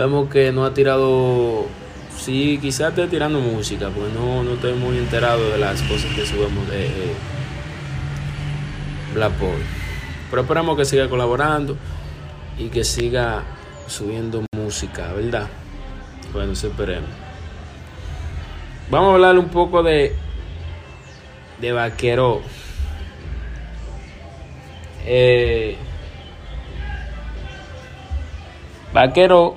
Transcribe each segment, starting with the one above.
Vemos que no ha tirado. Sí, quizás esté tirando música, porque no, no estoy muy enterado de las cosas que subimos de eh, Black Boy. Pero esperamos que siga colaborando y que siga subiendo música, ¿verdad? Bueno, esperemos. Vamos a hablar un poco de, de Vaquero. Eh, vaquero,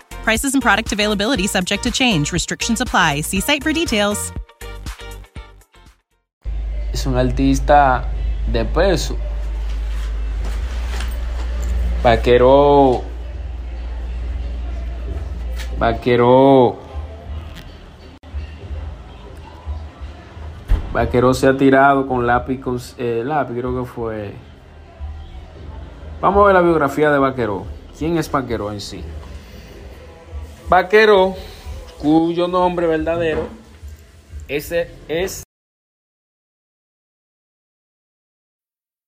Prices and product availability subject to change. Restrictions apply. See site for details. es un artista de peso. Vaquero. Vaquero. Vaquero se ha tirado con lápiz, con eh, lápiz, creo que fue. Vamos a ver la biografía de Vaquero. ¿Quién es Vaquero en sí? Vaquero, cuyo nombre verdadero ese es